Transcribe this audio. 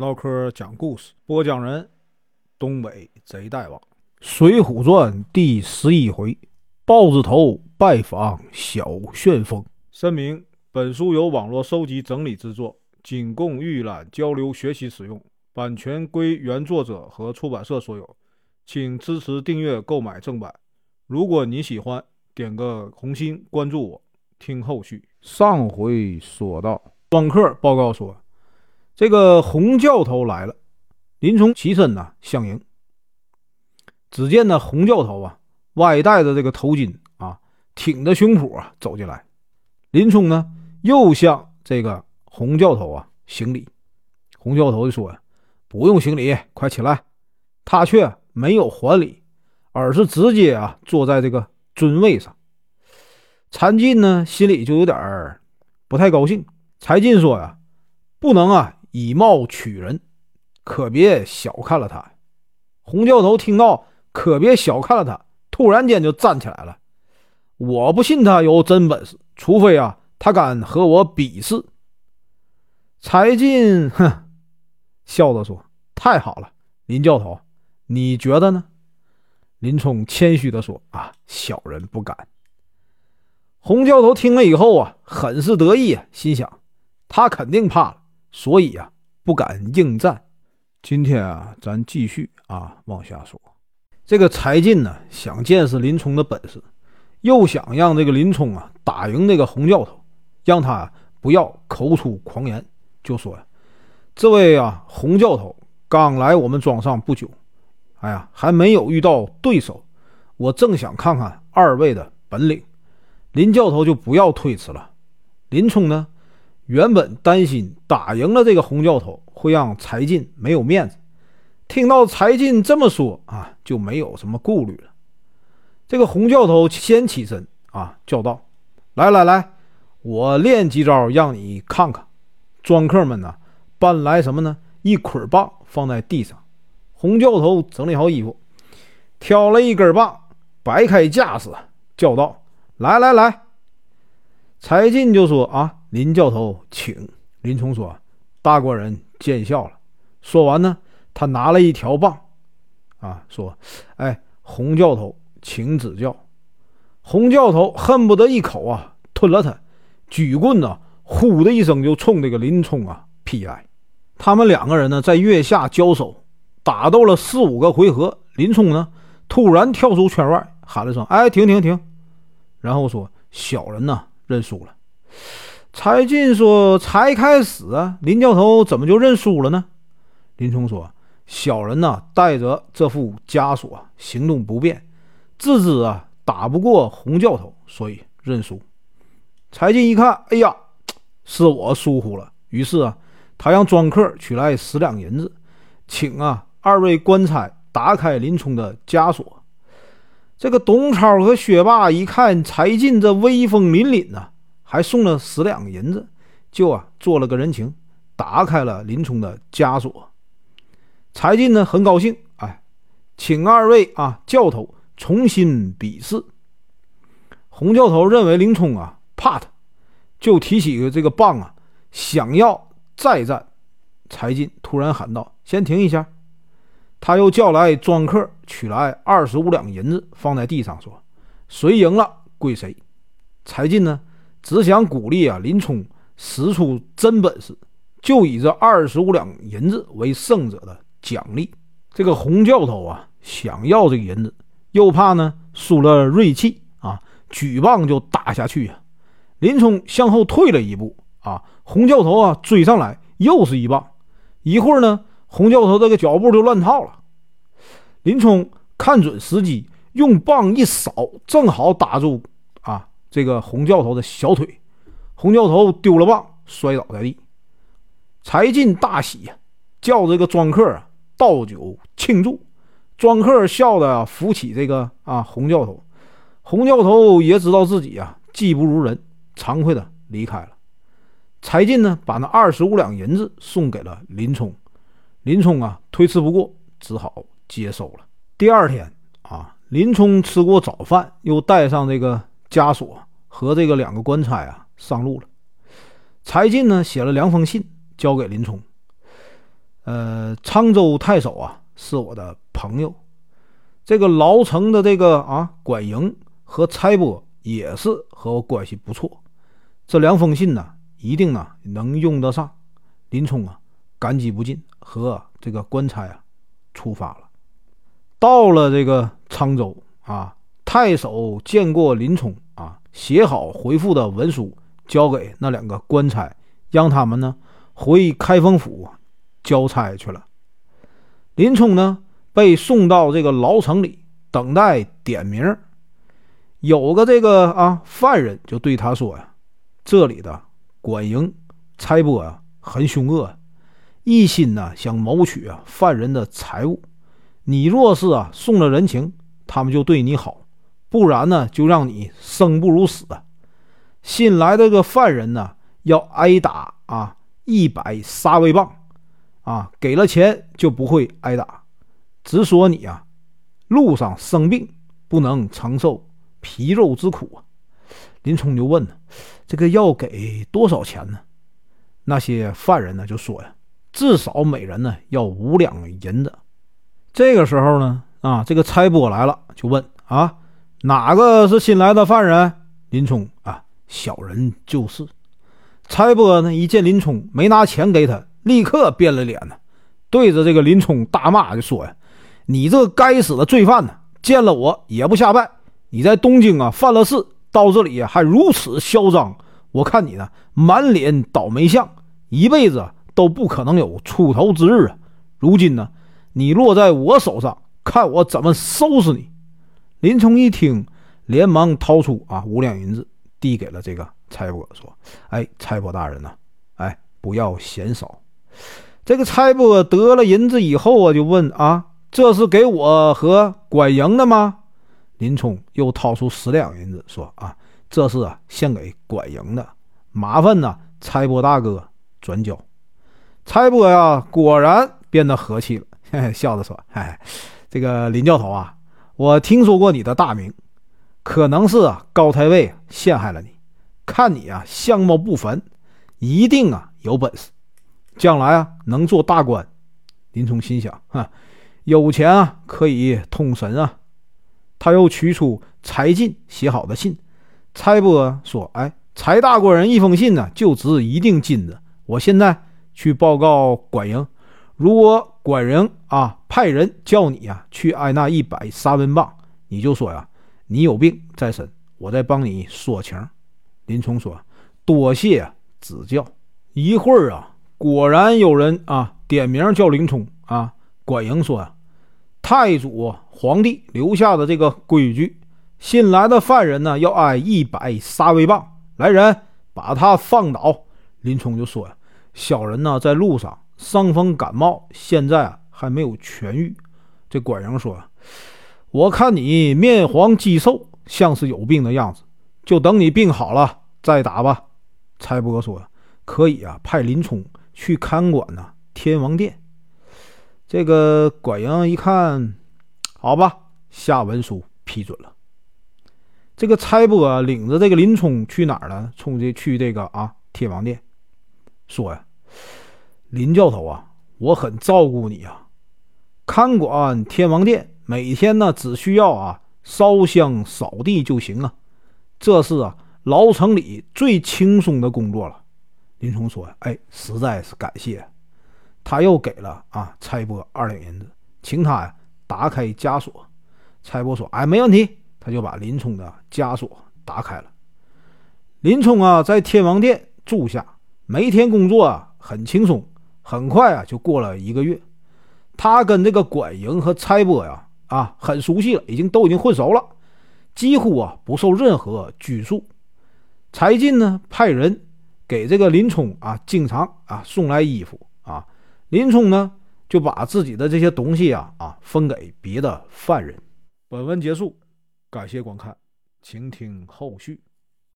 唠嗑讲故事，播讲人：东北贼大王，《水浒传》第十一回：豹子头拜访小旋风。声明：本书由网络收集整理制作，仅供预览、交流、学习使用，版权归原作者和出版社所有，请支持订阅、购买正版。如果你喜欢，点个红心，关注我，听后续。上回说到，庄客报告说。这个洪教头来了，林冲起身呐相迎。只见那洪教头啊，歪戴着这个头巾啊，挺着胸脯啊走进来。林冲呢，又向这个洪教头啊行礼。洪教头就说：“呀不用行礼，快起来。”他却没有还礼，而是直接啊坐在这个尊位上。柴进呢，心里就有点儿不太高兴。柴进说：“呀，不能啊。”以貌取人，可别小看了他。洪教头听到“可别小看了他”，突然间就站起来了。我不信他有真本事，除非啊，他敢和我比试。柴进哼，笑着说：“太好了，林教头，你觉得呢？”林冲谦虚地说：“啊，小人不敢。”洪教头听了以后啊，很是得意，心想：他肯定怕了。所以呀，不敢应战。今天啊，咱继续啊往下说。这个柴进呢，想见识林冲的本事，又想让这个林冲啊打赢那个洪教头，让他不要口出狂言，就说呀：“这位啊，洪教头刚来我们庄上不久，哎呀，还没有遇到对手，我正想看看二位的本领。”林教头就不要推辞了。林冲呢？原本担心打赢了这个洪教头会让柴进没有面子，听到柴进这么说啊，就没有什么顾虑了。这个洪教头先起身啊，叫道：“来来来，我练几招让你看看。”庄客们呢，搬来什么呢？一捆棒放在地上。洪教头整理好衣服，挑了一根棒，摆开架势，叫道：“来来来！”柴进就说：“啊。”林教头，请。林冲说：“大官人见笑了。”说完呢，他拿了一条棒，啊，说：“哎，洪教头，请指教。”洪教头恨不得一口啊吞了他，举棍呢，呼的一声就冲这个林冲啊劈来。他们两个人呢，在月下交手，打斗了四五个回合。林冲呢，突然跳出圈外，喊了声：“哎，停停停！”然后说：“小人呢，认输了。”柴进说：“才开始啊，林教头怎么就认输了呢？”林冲说：“小人呐，带着这副枷锁，行动不便，自知啊打不过洪教头，所以认输。”柴进一看，哎呀，是我疏忽了。于是啊，他让庄客取来十两银子，请啊二位官差打开林冲的枷锁。这个董超和薛霸一看柴进这威风凛凛呐。还送了十两银子，就啊做了个人情，打开了林冲的枷锁。柴进呢很高兴，哎，请二位啊教头重新比试。洪教头认为林冲啊怕他，就提起这个棒啊，想要再战。柴进突然喊道：“先停一下！”他又叫来庄客，取来二十五两银子，放在地上，说：“谁赢了归谁。”柴进呢？只想鼓励啊，林冲使出真本事，就以这二十五两银子为胜者的奖励。这个洪教头啊，想要这个银子，又怕呢输了锐气啊，举棒就打下去呀。林冲向后退了一步啊，洪教头啊追上来，又是一棒。一会儿呢，洪教头这个脚步就乱套了。林冲看准时机，用棒一扫，正好打住。这个洪教头的小腿，洪教头丢了棒，摔倒在地。柴进大喜呀，叫这个庄客啊倒酒庆祝。庄客笑的扶起这个啊洪教头，洪教头也知道自己啊技不如人，惭愧的离开了。柴进呢，把那二十五两银子送给了林冲。林冲啊推辞不过，只好接受了。第二天啊，林冲吃过早饭，又带上这个。枷锁和这个两个官差啊上路了。柴进呢写了两封信交给林冲，呃，沧州太守啊是我的朋友，这个牢城的这个啊管营和差拨也是和我关系不错，这两封信呢，一定呢能用得上。林冲啊，感激不尽，和这个官差啊出发了。到了这个沧州啊，太守见过林冲啊，写好回复的文书交给那两个官差，让他们呢回开封府交差去了。林冲呢被送到这个牢城里等待点名。有个这个啊犯人就对他说呀：“这里的管营差拨啊。”很凶恶，一心呢想谋取啊犯人的财物。你若是啊送了人情，他们就对你好；不然呢，就让你生不如死。新来的个犯人呢，要挨打啊一百杀威棒啊，给了钱就不会挨打。只说你啊，路上生病不能承受皮肉之苦啊。林冲就问呢，这个要给多少钱呢？那些犯人呢，就说呀，至少每人呢要五两银子。这个时候呢，啊，这个差拨来了，就问啊，哪个是新来的犯人？林冲啊，小人就是。差拨呢，一见林冲没拿钱给他，立刻变了脸呢，对着这个林冲大骂，就说呀，你这该死的罪犯呢，见了我也不下拜。你在东京啊犯了事，到这里还如此嚣张。我看你呢，满脸倒霉相，一辈子都不可能有出头之日啊！如今呢，你落在我手上，看我怎么收拾你！林冲一听，连忙掏出啊五两银子，递给了这个差拨，说：“哎，差拨大人呐，哎，不要嫌少。”这个差拨得了银子以后啊，就问：“啊，这是给我和管营的吗？”林冲又掏出十两银子，说：“啊。”这是啊，献给管营的，麻烦呢，差拨大哥转交。差拨呀，果然变得和气了，嘿嘿笑着说：“嘿嘿，这个林教头啊，我听说过你的大名，可能是啊高太尉陷害了你。看你啊相貌不凡，一定啊有本事，将来啊能做大官。”林冲心想：“哈，有钱啊可以通神啊。”他又取出柴进写好的信。差拨说：“哎，柴大官人一封信呢，就值一锭金子。我现在去报告管营，如果管营啊派人叫你啊去挨那一百三文棒，你就说呀，你有病在身，我再帮你说情。”林冲说：“多谢指教。”一会儿啊，果然有人啊点名叫林冲啊。管营说：“呀，太祖皇帝留下的这个规矩。”新来的犯人呢，要挨一百杀威棒。来人，把他放倒。林冲就说：“呀，小人呢，在路上伤风感冒，现在啊还没有痊愈。”这管营说：“我看你面黄肌瘦，像是有病的样子，就等你病好了再打吧。”差拨说：“可以啊，派林冲去看管呢天王殿。”这个管营一看，好吧，下文书批准了。这个差拨领着这个林冲去哪儿了？冲这去这个啊天王殿，说呀，林教头啊，我很照顾你啊，看管天王殿，每天呢只需要啊烧香扫地就行啊，这是啊牢城里最轻松的工作了。林冲说：“哎，实在是感谢。”他又给了啊差拨二两银子，请他呀打开枷锁。差拨说：“哎，没问题。”他就把林冲的枷锁打开了。林冲啊，在天王殿住下，每天工作啊很轻松，很快啊就过了一个月。他跟这个管营和差拨呀啊很熟悉了，已经都已经混熟了，几乎啊不受任何拘束。柴进呢派人给这个林冲啊经常啊送来衣服啊，林冲呢就把自己的这些东西啊啊分给别的犯人。本文结束。感谢观看，请听后续。